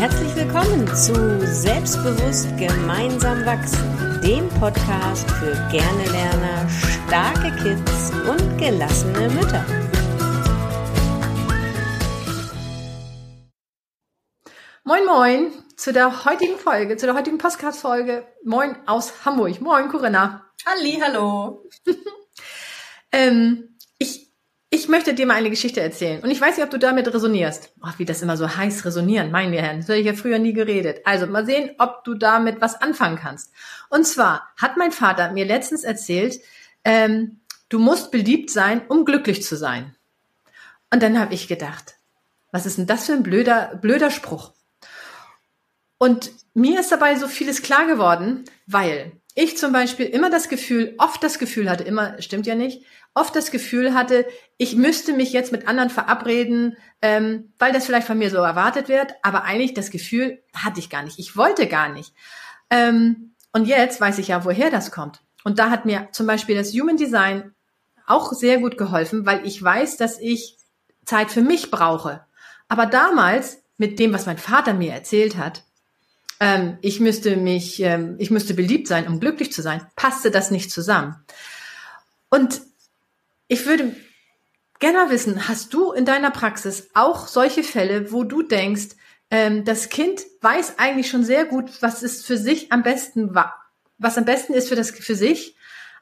Herzlich willkommen zu Selbstbewusst gemeinsam wachsen, dem Podcast für gerne Lerner, starke Kids und gelassene Mütter. Moin Moin zu der heutigen Folge, zu der heutigen Podcast-Folge. Moin aus Hamburg. Moin Corinna. Halli, hallo. ähm, ich möchte dir mal eine Geschichte erzählen. Und ich weiß nicht, ob du damit resonierst. Ach, wie das immer so heiß resonieren, meinen wir Herren. Das habe ich ja früher nie geredet. Also mal sehen, ob du damit was anfangen kannst. Und zwar hat mein Vater mir letztens erzählt, ähm, du musst beliebt sein, um glücklich zu sein. Und dann habe ich gedacht, was ist denn das für ein blöder, blöder Spruch? Und mir ist dabei so vieles klar geworden, weil ich zum Beispiel immer das Gefühl, oft das Gefühl hatte, immer stimmt ja nicht, oft das Gefühl hatte, ich müsste mich jetzt mit anderen verabreden, ähm, weil das vielleicht von mir so erwartet wird, aber eigentlich das Gefühl hatte ich gar nicht. Ich wollte gar nicht. Ähm, und jetzt weiß ich ja, woher das kommt. Und da hat mir zum Beispiel das Human Design auch sehr gut geholfen, weil ich weiß, dass ich Zeit für mich brauche. Aber damals, mit dem, was mein Vater mir erzählt hat, ähm, ich müsste mich, ähm, ich müsste beliebt sein, um glücklich zu sein, passte das nicht zusammen. Und ich würde gerne mal wissen, hast du in deiner Praxis auch solche Fälle, wo du denkst, ähm, das Kind weiß eigentlich schon sehr gut, was es für sich am besten war, was am besten ist für das für sich,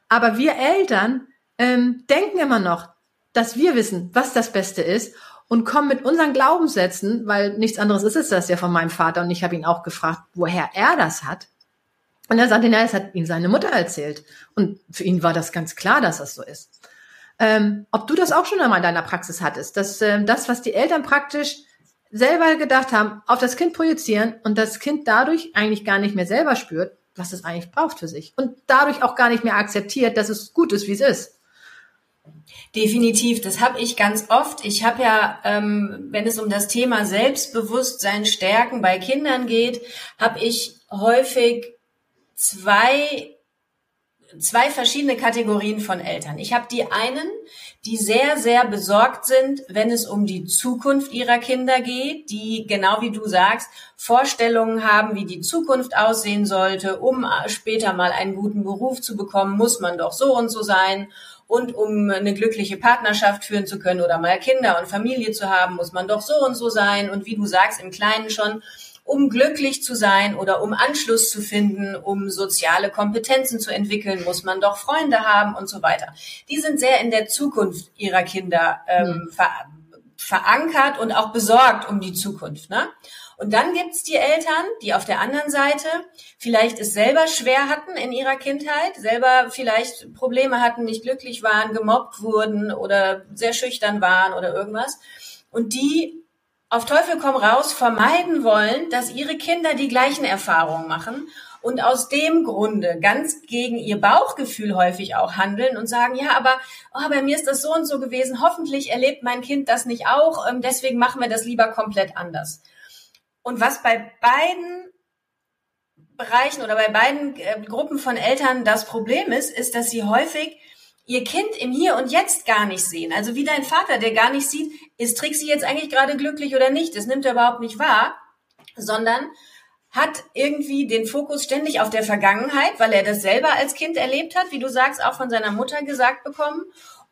aber wir Eltern ähm, denken immer noch, dass wir wissen, was das Beste ist und kommen mit unseren Glaubenssätzen, weil nichts anderes ist es das ja von meinem Vater und ich habe ihn auch gefragt, woher er das hat. Und er sagte, na, es hat ihm seine Mutter erzählt. Und für ihn war das ganz klar, dass das so ist. Ähm, ob du das auch schon einmal in deiner Praxis hattest, dass ähm, das, was die Eltern praktisch selber gedacht haben, auf das Kind projizieren und das Kind dadurch eigentlich gar nicht mehr selber spürt, was es eigentlich braucht für sich und dadurch auch gar nicht mehr akzeptiert, dass es gut ist, wie es ist. Definitiv, das habe ich ganz oft. Ich habe ja, ähm, wenn es um das Thema Selbstbewusstsein stärken bei Kindern geht, habe ich häufig zwei zwei verschiedene Kategorien von Eltern. Ich habe die einen, die sehr, sehr besorgt sind, wenn es um die Zukunft ihrer Kinder geht, die, genau wie du sagst, Vorstellungen haben, wie die Zukunft aussehen sollte. Um später mal einen guten Beruf zu bekommen, muss man doch so und so sein. Und um eine glückliche Partnerschaft führen zu können oder mal Kinder und Familie zu haben, muss man doch so und so sein. Und wie du sagst, im Kleinen schon, um glücklich zu sein oder um Anschluss zu finden, um soziale Kompetenzen zu entwickeln, muss man doch Freunde haben und so weiter. Die sind sehr in der Zukunft ihrer Kinder ähm, mhm. ver verankert und auch besorgt um die Zukunft. Ne? Und dann gibt's die Eltern, die auf der anderen Seite vielleicht es selber schwer hatten in ihrer Kindheit, selber vielleicht Probleme hatten, nicht glücklich waren, gemobbt wurden oder sehr schüchtern waren oder irgendwas. Und die auf Teufel komm raus vermeiden wollen, dass ihre Kinder die gleichen Erfahrungen machen und aus dem Grunde ganz gegen ihr Bauchgefühl häufig auch handeln und sagen, ja, aber oh, bei mir ist das so und so gewesen, hoffentlich erlebt mein Kind das nicht auch, ähm, deswegen machen wir das lieber komplett anders. Und was bei beiden Bereichen oder bei beiden äh, Gruppen von Eltern das Problem ist, ist, dass sie häufig ihr Kind im Hier und Jetzt gar nicht sehen. Also wie dein Vater, der gar nicht sieht, ist Trixie jetzt eigentlich gerade glücklich oder nicht. Das nimmt er überhaupt nicht wahr, sondern hat irgendwie den Fokus ständig auf der Vergangenheit, weil er das selber als Kind erlebt hat, wie du sagst, auch von seiner Mutter gesagt bekommen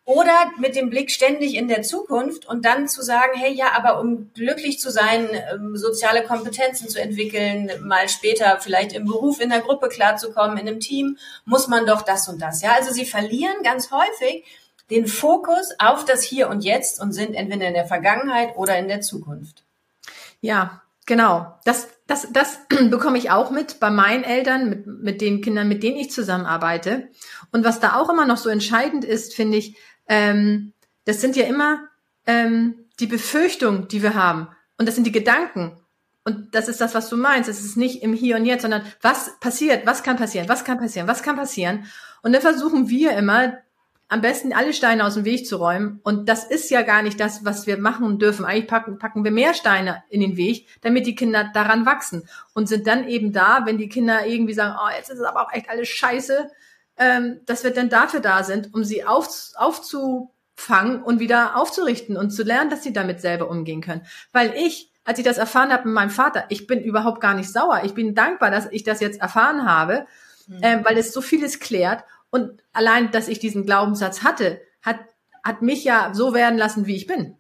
oder mit dem Blick ständig in der Zukunft und dann zu sagen, hey, ja, aber um glücklich zu sein, ähm, soziale Kompetenzen zu entwickeln, mal später vielleicht im Beruf, in der Gruppe klarzukommen, in einem Team, muss man doch das und das. Ja, also sie verlieren ganz häufig den Fokus auf das Hier und Jetzt und sind entweder in der Vergangenheit oder in der Zukunft. Ja, genau. Das, das, das bekomme ich auch mit bei meinen Eltern, mit, mit den Kindern, mit denen ich zusammenarbeite. Und was da auch immer noch so entscheidend ist, finde ich, ähm, das sind ja immer ähm, die Befürchtungen, die wir haben. Und das sind die Gedanken. Und das ist das, was du meinst. Es ist nicht im Hier und Jetzt, sondern was passiert, was kann passieren, was kann passieren, was kann passieren. Und dann versuchen wir immer, am besten alle Steine aus dem Weg zu räumen. Und das ist ja gar nicht das, was wir machen dürfen. Eigentlich packen, packen wir mehr Steine in den Weg, damit die Kinder daran wachsen. Und sind dann eben da, wenn die Kinder irgendwie sagen, oh, jetzt ist es aber auch echt alles scheiße, ähm, dass wir dann dafür da sind, um sie auf, aufzufangen und wieder aufzurichten und zu lernen, dass sie damit selber umgehen können. Weil ich als ich das erfahren habe mit meinem Vater, ich bin überhaupt gar nicht sauer. Ich bin dankbar, dass ich das jetzt erfahren habe, mhm. äh, weil es so vieles klärt. Und allein, dass ich diesen Glaubenssatz hatte, hat, hat mich ja so werden lassen, wie ich bin.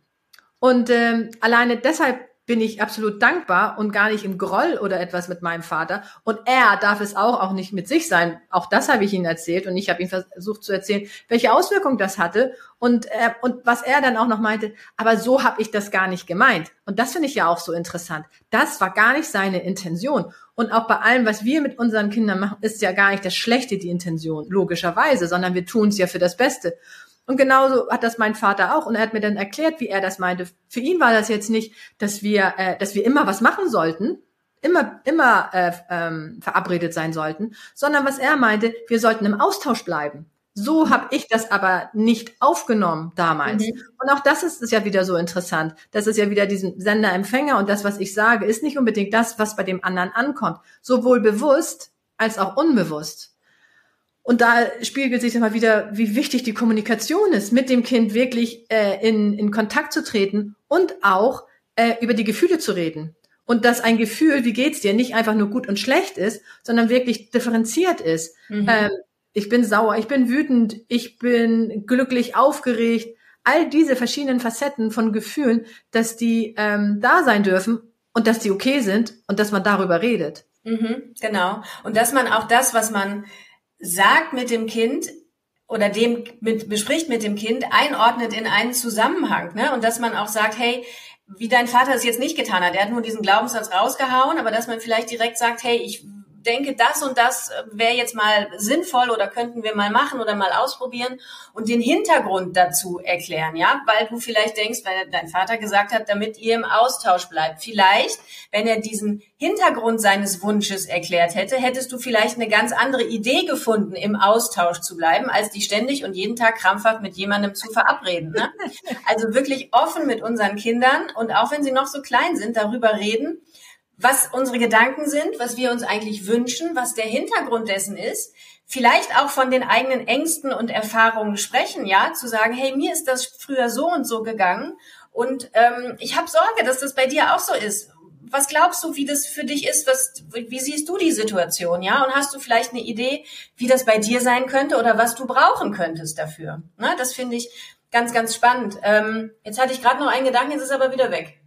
Und ähm, alleine deshalb bin ich absolut dankbar und gar nicht im Groll oder etwas mit meinem Vater. Und er darf es auch, auch nicht mit sich sein. Auch das habe ich ihm erzählt und ich habe ihm versucht zu erzählen, welche Auswirkungen das hatte und, äh, und was er dann auch noch meinte. Aber so habe ich das gar nicht gemeint. Und das finde ich ja auch so interessant. Das war gar nicht seine Intention. Und auch bei allem, was wir mit unseren Kindern machen, ist ja gar nicht das Schlechte die Intention, logischerweise, sondern wir tun es ja für das Beste. Und genauso hat das mein Vater auch. Und er hat mir dann erklärt, wie er das meinte. Für ihn war das jetzt nicht, dass wir, äh, dass wir immer was machen sollten, immer, immer äh, ähm, verabredet sein sollten, sondern was er meinte, wir sollten im Austausch bleiben. So habe ich das aber nicht aufgenommen damals. Mhm. Und auch das ist, ist ja wieder so interessant. Das ist ja wieder diesen Sender-Empfänger und das, was ich sage, ist nicht unbedingt das, was bei dem anderen ankommt. Sowohl bewusst als auch unbewusst. Und da spiegelt sich immer wieder, wie wichtig die Kommunikation ist, mit dem Kind wirklich äh, in, in Kontakt zu treten und auch äh, über die Gefühle zu reden. Und dass ein Gefühl, wie geht's dir, nicht einfach nur gut und schlecht ist, sondern wirklich differenziert ist. Mhm. Ähm, ich bin sauer, ich bin wütend, ich bin glücklich, aufgeregt. All diese verschiedenen Facetten von Gefühlen, dass die ähm, da sein dürfen und dass die okay sind und dass man darüber redet. Mhm, genau. Und dass man auch das, was man sagt mit dem Kind oder dem mit, bespricht mit dem Kind, einordnet in einen Zusammenhang, ne? Und dass man auch sagt, hey, wie dein Vater es jetzt nicht getan hat, er hat nur diesen Glaubenssatz rausgehauen, aber dass man vielleicht direkt sagt, hey, ich denke, das und das äh, wäre jetzt mal sinnvoll oder könnten wir mal machen oder mal ausprobieren und den Hintergrund dazu erklären, ja, weil du vielleicht denkst, weil dein Vater gesagt hat, damit ihr im Austausch bleibt. Vielleicht, wenn er diesen Hintergrund seines Wunsches erklärt hätte, hättest du vielleicht eine ganz andere Idee gefunden, im Austausch zu bleiben, als die ständig und jeden Tag krampfhaft mit jemandem zu verabreden. Ne? Also wirklich offen mit unseren Kindern und auch wenn sie noch so klein sind, darüber reden, was unsere Gedanken sind, was wir uns eigentlich wünschen, was der Hintergrund dessen ist, vielleicht auch von den eigenen Ängsten und Erfahrungen sprechen, ja, zu sagen, hey, mir ist das früher so und so gegangen und ähm, ich habe Sorge, dass das bei dir auch so ist. Was glaubst du, wie das für dich ist? Was, wie siehst du die Situation, ja? Und hast du vielleicht eine Idee, wie das bei dir sein könnte oder was du brauchen könntest dafür? Na, das finde ich ganz, ganz spannend. Ähm, jetzt hatte ich gerade noch einen Gedanken, jetzt ist er aber wieder weg.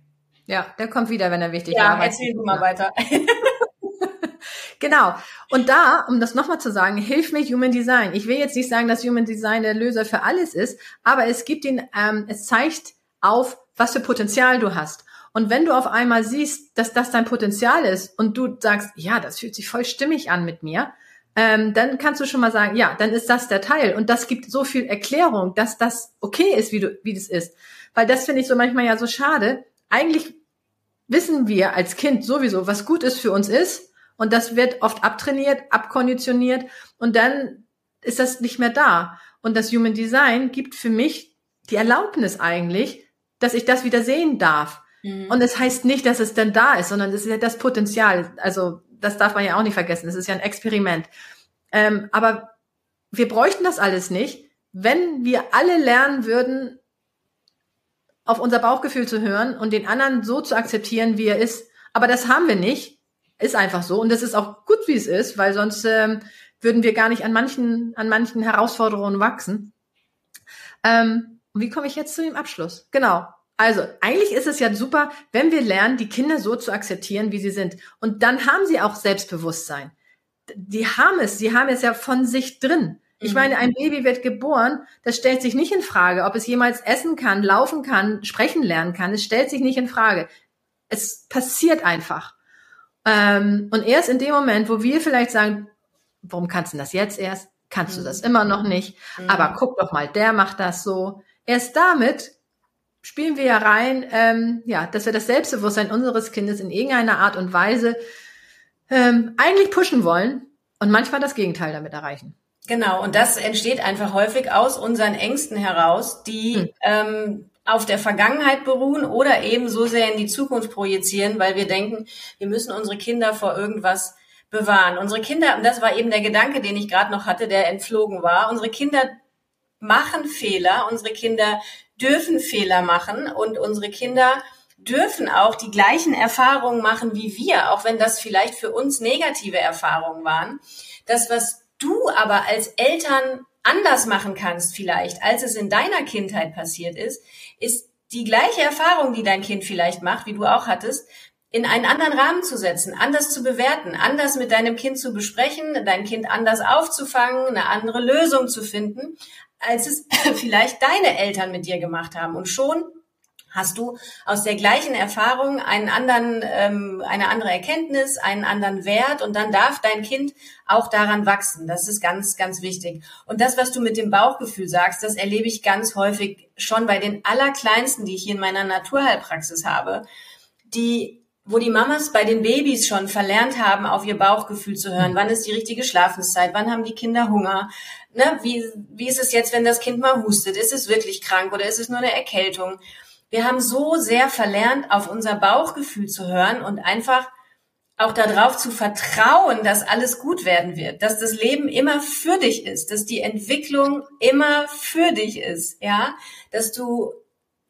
Ja, der kommt wieder, wenn er wichtig ist. Ja, erzähl du mal weiter. genau. Und da, um das nochmal zu sagen, hilft mir Human Design. Ich will jetzt nicht sagen, dass Human Design der Löser für alles ist, aber es gibt ihn, ähm, es zeigt auf, was für Potenzial du hast. Und wenn du auf einmal siehst, dass das dein Potenzial ist und du sagst, ja, das fühlt sich voll stimmig an mit mir, ähm, dann kannst du schon mal sagen, ja, dann ist das der Teil. Und das gibt so viel Erklärung, dass das okay ist, wie du, wie das ist. Weil das finde ich so manchmal ja so schade. Eigentlich wissen wir als Kind sowieso, was gut ist für uns ist. Und das wird oft abtrainiert, abkonditioniert. Und dann ist das nicht mehr da. Und das Human Design gibt für mich die Erlaubnis eigentlich, dass ich das wieder sehen darf. Mhm. Und es das heißt nicht, dass es dann da ist, sondern es ist ja das Potenzial. Also das darf man ja auch nicht vergessen. Es ist ja ein Experiment. Ähm, aber wir bräuchten das alles nicht, wenn wir alle lernen würden, auf unser Bauchgefühl zu hören und den anderen so zu akzeptieren, wie er ist. Aber das haben wir nicht. Ist einfach so. Und das ist auch gut, wie es ist, weil sonst ähm, würden wir gar nicht an manchen, an manchen Herausforderungen wachsen. Ähm, wie komme ich jetzt zu dem Abschluss? Genau. Also, eigentlich ist es ja super, wenn wir lernen, die Kinder so zu akzeptieren, wie sie sind. Und dann haben sie auch Selbstbewusstsein. Die haben es, sie haben es ja von sich drin. Ich meine, ein Baby wird geboren, das stellt sich nicht in Frage, ob es jemals essen kann, laufen kann, sprechen lernen kann. Es stellt sich nicht in Frage. Es passiert einfach. Ähm, und erst in dem Moment, wo wir vielleicht sagen, warum kannst du das jetzt erst? Kannst du das mhm. immer noch nicht? Mhm. Aber guck doch mal, der macht das so. Erst damit spielen wir ja rein, ähm, ja, dass wir das Selbstbewusstsein unseres Kindes in irgendeiner Art und Weise ähm, eigentlich pushen wollen und manchmal das Gegenteil damit erreichen. Genau, und das entsteht einfach häufig aus unseren Ängsten heraus, die hm. ähm, auf der Vergangenheit beruhen oder eben so sehr in die Zukunft projizieren, weil wir denken, wir müssen unsere Kinder vor irgendwas bewahren. Unsere Kinder, und das war eben der Gedanke, den ich gerade noch hatte, der entflogen war, unsere Kinder machen Fehler, unsere Kinder dürfen Fehler machen und unsere Kinder dürfen auch die gleichen Erfahrungen machen wie wir, auch wenn das vielleicht für uns negative Erfahrungen waren. Das, was du aber als Eltern anders machen kannst vielleicht, als es in deiner Kindheit passiert ist, ist die gleiche Erfahrung, die dein Kind vielleicht macht, wie du auch hattest, in einen anderen Rahmen zu setzen, anders zu bewerten, anders mit deinem Kind zu besprechen, dein Kind anders aufzufangen, eine andere Lösung zu finden, als es vielleicht deine Eltern mit dir gemacht haben. Und schon hast du aus der gleichen Erfahrung einen anderen, ähm, eine andere Erkenntnis, einen anderen Wert und dann darf dein Kind auch daran wachsen. Das ist ganz, ganz wichtig. Und das, was du mit dem Bauchgefühl sagst, das erlebe ich ganz häufig schon bei den Allerkleinsten, die ich hier in meiner Naturheilpraxis habe, die wo die Mamas bei den Babys schon verlernt haben, auf ihr Bauchgefühl zu hören. Wann ist die richtige Schlafenszeit? Wann haben die Kinder Hunger? Ne? Wie, wie ist es jetzt, wenn das Kind mal hustet? Ist es wirklich krank oder ist es nur eine Erkältung? Wir haben so sehr verlernt, auf unser Bauchgefühl zu hören und einfach auch darauf zu vertrauen, dass alles gut werden wird, dass das Leben immer für dich ist, dass die Entwicklung immer für dich ist, ja, dass du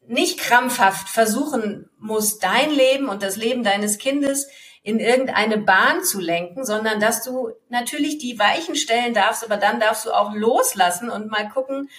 nicht krampfhaft versuchen musst, dein Leben und das Leben deines Kindes in irgendeine Bahn zu lenken, sondern dass du natürlich die Weichen stellen darfst, aber dann darfst du auch loslassen und mal gucken,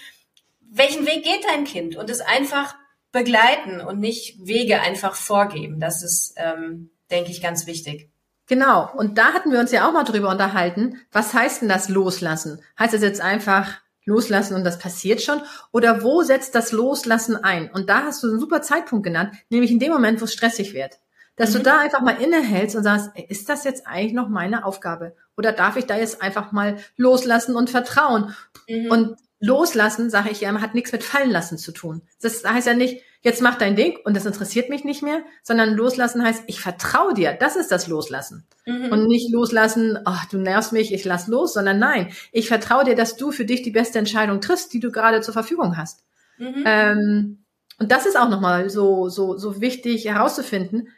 welchen Weg geht dein Kind? Und es einfach begleiten und nicht Wege einfach vorgeben. Das ist, ähm, denke ich, ganz wichtig. Genau. Und da hatten wir uns ja auch mal drüber unterhalten. Was heißt denn das Loslassen? Heißt es jetzt einfach loslassen und das passiert schon? Oder wo setzt das Loslassen ein? Und da hast du einen super Zeitpunkt genannt, nämlich in dem Moment, wo es stressig wird. Dass mhm. du da einfach mal innehältst und sagst, ist das jetzt eigentlich noch meine Aufgabe? Oder darf ich da jetzt einfach mal loslassen und vertrauen? Mhm. Und loslassen, sage ich ja, hat nichts mit fallen lassen zu tun. Das heißt ja nicht, jetzt mach dein Ding und das interessiert mich nicht mehr, sondern loslassen heißt, ich vertraue dir. Das ist das Loslassen. Mhm. Und nicht loslassen, ach, du nervst mich, ich lass los, sondern nein, ich vertraue dir, dass du für dich die beste Entscheidung triffst, die du gerade zur Verfügung hast. Mhm. Ähm, und das ist auch nochmal so, so, so wichtig herauszufinden,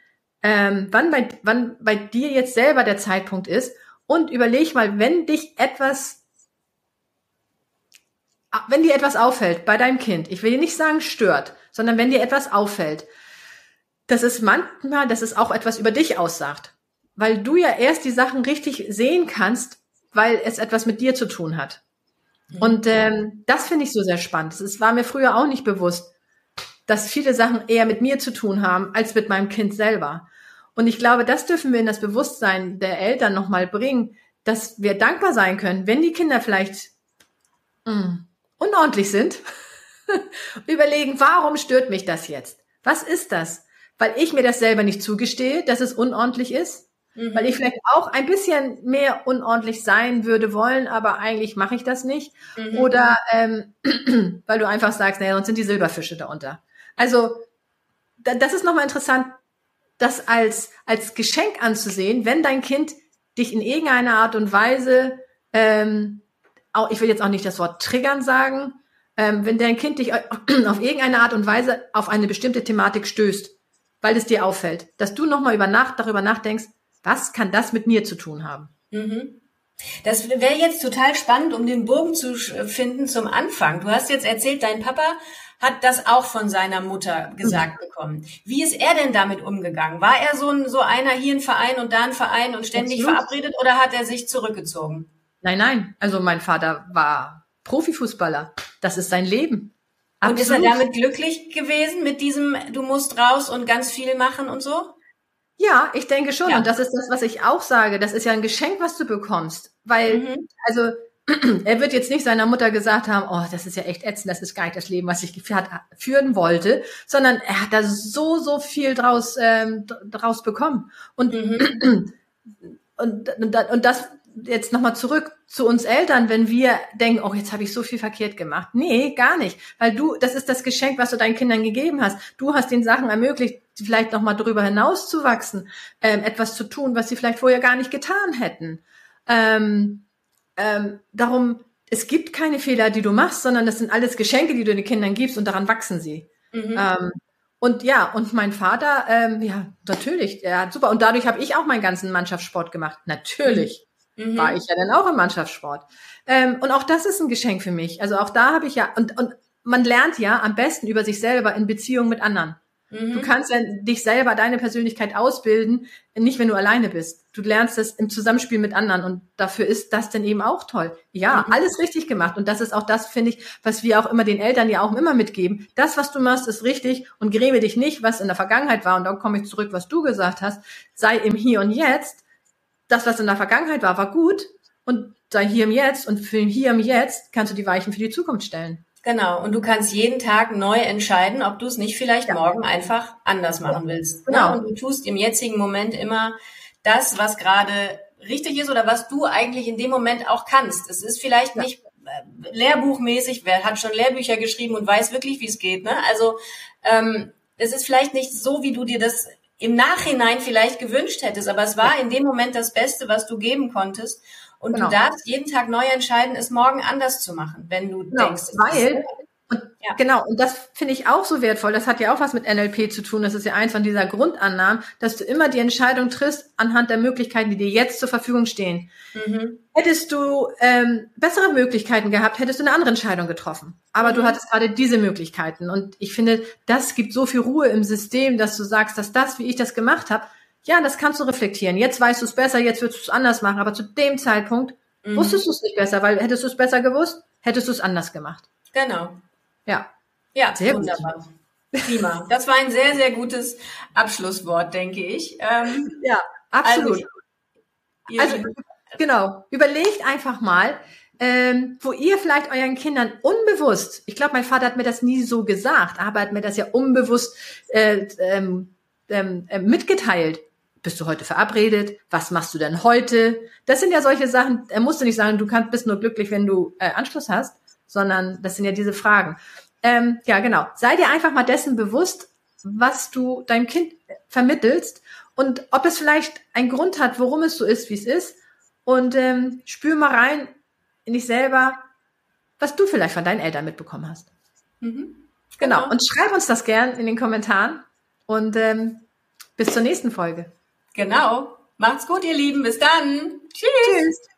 ähm, wann, bei, wann bei dir jetzt selber der Zeitpunkt ist und überleg mal, wenn dich etwas wenn dir etwas auffällt bei deinem Kind, ich will dir nicht sagen stört, sondern wenn dir etwas auffällt, dass es manchmal, dass es auch etwas über dich aussagt, weil du ja erst die Sachen richtig sehen kannst, weil es etwas mit dir zu tun hat. Mhm. Und ähm, das finde ich so sehr spannend. Es war mir früher auch nicht bewusst, dass viele Sachen eher mit mir zu tun haben als mit meinem Kind selber. Und ich glaube, das dürfen wir in das Bewusstsein der Eltern nochmal bringen, dass wir dankbar sein können, wenn die Kinder vielleicht mh, mm, unordentlich sind, überlegen, warum stört mich das jetzt? Was ist das? Weil ich mir das selber nicht zugestehe, dass es unordentlich ist? Mhm. Weil ich vielleicht auch ein bisschen mehr unordentlich sein würde wollen, aber eigentlich mache ich das nicht. Mhm. Oder ähm, weil du einfach sagst, naja, sonst sind die Silberfische da unter. Also da, das ist nochmal interessant, das als, als Geschenk anzusehen, wenn dein Kind dich in irgendeiner Art und Weise ähm, auch, ich will jetzt auch nicht das Wort triggern sagen, ähm, wenn dein Kind dich auf irgendeine Art und Weise auf eine bestimmte Thematik stößt, weil es dir auffällt, dass du nochmal über Nacht darüber nachdenkst, was kann das mit mir zu tun haben? Mhm. Das wäre jetzt total spannend, um den Bogen zu finden zum Anfang. Du hast jetzt erzählt, dein Papa hat das auch von seiner Mutter gesagt mhm. bekommen. Wie ist er denn damit umgegangen? War er so, ein, so einer hier ein Verein und da ein Verein und ständig Absolut. verabredet oder hat er sich zurückgezogen? Nein, nein. Also mein Vater war Profifußballer. Das ist sein Leben. Absolut. Und ist er damit glücklich gewesen mit diesem, du musst raus und ganz viel machen und so? Ja, ich denke schon. Ja. Und das ist das, was ich auch sage. Das ist ja ein Geschenk, was du bekommst. Weil, mhm. also, er wird jetzt nicht seiner Mutter gesagt haben, oh, das ist ja echt ätzend, das ist gar nicht das Leben, was ich führen wollte, sondern er hat da so, so viel draus, ähm, draus bekommen. Und, mhm. und, und, und das jetzt nochmal zurück zu uns Eltern, wenn wir denken, oh, jetzt habe ich so viel verkehrt gemacht. Nee, gar nicht. Weil du, das ist das Geschenk, was du deinen Kindern gegeben hast. Du hast den Sachen ermöglicht, vielleicht nochmal darüber hinaus zu wachsen, ähm, etwas zu tun, was sie vielleicht vorher gar nicht getan hätten. Ähm, ähm, darum, es gibt keine Fehler, die du machst, sondern das sind alles Geschenke, die du den Kindern gibst und daran wachsen sie. Mhm. Ähm, und ja, und mein Vater, ähm, ja, natürlich, hat super. Und dadurch habe ich auch meinen ganzen Mannschaftssport gemacht. Natürlich mhm. war ich ja dann auch im Mannschaftssport. Ähm, und auch das ist ein Geschenk für mich. Also auch da habe ich ja, und, und man lernt ja am besten über sich selber in Beziehung mit anderen. Du kannst ja dich selber, deine Persönlichkeit ausbilden, nicht wenn du alleine bist. Du lernst es im Zusammenspiel mit anderen und dafür ist das dann eben auch toll. Ja, mhm. alles richtig gemacht und das ist auch das, finde ich, was wir auch immer den Eltern ja auch immer mitgeben. Das, was du machst, ist richtig und gräme dich nicht, was in der Vergangenheit war und dann komme ich zurück, was du gesagt hast. Sei im Hier und Jetzt. Das, was in der Vergangenheit war, war gut und sei hier im Jetzt und für Hier im Jetzt kannst du die Weichen für die Zukunft stellen. Genau. Und du kannst jeden Tag neu entscheiden, ob du es nicht vielleicht ja. morgen einfach anders machen willst. Genau. Ja, und du tust im jetzigen Moment immer das, was gerade richtig ist oder was du eigentlich in dem Moment auch kannst. Es ist vielleicht ja. nicht äh, lehrbuchmäßig, wer hat schon Lehrbücher geschrieben und weiß wirklich, wie es geht. Ne? Also ähm, es ist vielleicht nicht so, wie du dir das im Nachhinein vielleicht gewünscht hättest, aber es war in dem Moment das Beste, was du geben konntest. Und genau. du darfst jeden Tag neu entscheiden, es morgen anders zu machen, wenn du genau, denkst. Weil, und, ja. genau, und das finde ich auch so wertvoll. Das hat ja auch was mit NLP zu tun. Das ist ja eins von dieser Grundannahmen, dass du immer die Entscheidung triffst anhand der Möglichkeiten, die dir jetzt zur Verfügung stehen. Mhm. Hättest du ähm, bessere Möglichkeiten gehabt, hättest du eine andere Entscheidung getroffen. Aber mhm. du hattest gerade diese Möglichkeiten. Und ich finde, das gibt so viel Ruhe im System, dass du sagst, dass das, wie ich das gemacht habe, ja, das kannst du reflektieren. Jetzt weißt du es besser, jetzt würdest du es anders machen. Aber zu dem Zeitpunkt mhm. wusstest du es nicht besser, weil hättest du es besser gewusst, hättest du es anders gemacht. Genau. Ja. Ja, sehr wunderbar. Gut. Prima. Das war ein sehr, sehr gutes Abschlusswort, denke ich. Ähm, ja, absolut. Also, also genau. Überlegt einfach mal, ähm, wo ihr vielleicht euren Kindern unbewusst, ich glaube, mein Vater hat mir das nie so gesagt, aber hat mir das ja unbewusst äh, ähm, ähm, äh, mitgeteilt bist du heute verabredet? Was machst du denn heute? Das sind ja solche Sachen, er musste nicht sagen, du kannst, bist nur glücklich, wenn du äh, Anschluss hast, sondern das sind ja diese Fragen. Ähm, ja, genau. Sei dir einfach mal dessen bewusst, was du deinem Kind vermittelst und ob es vielleicht einen Grund hat, warum es so ist, wie es ist. Und ähm, spür mal rein in dich selber, was du vielleicht von deinen Eltern mitbekommen hast. Mhm. Genau. genau. Und schreib uns das gern in den Kommentaren. Und ähm, bis zur nächsten Folge. Genau. Macht's gut, ihr Lieben. Bis dann. Tschüss. Tschüss.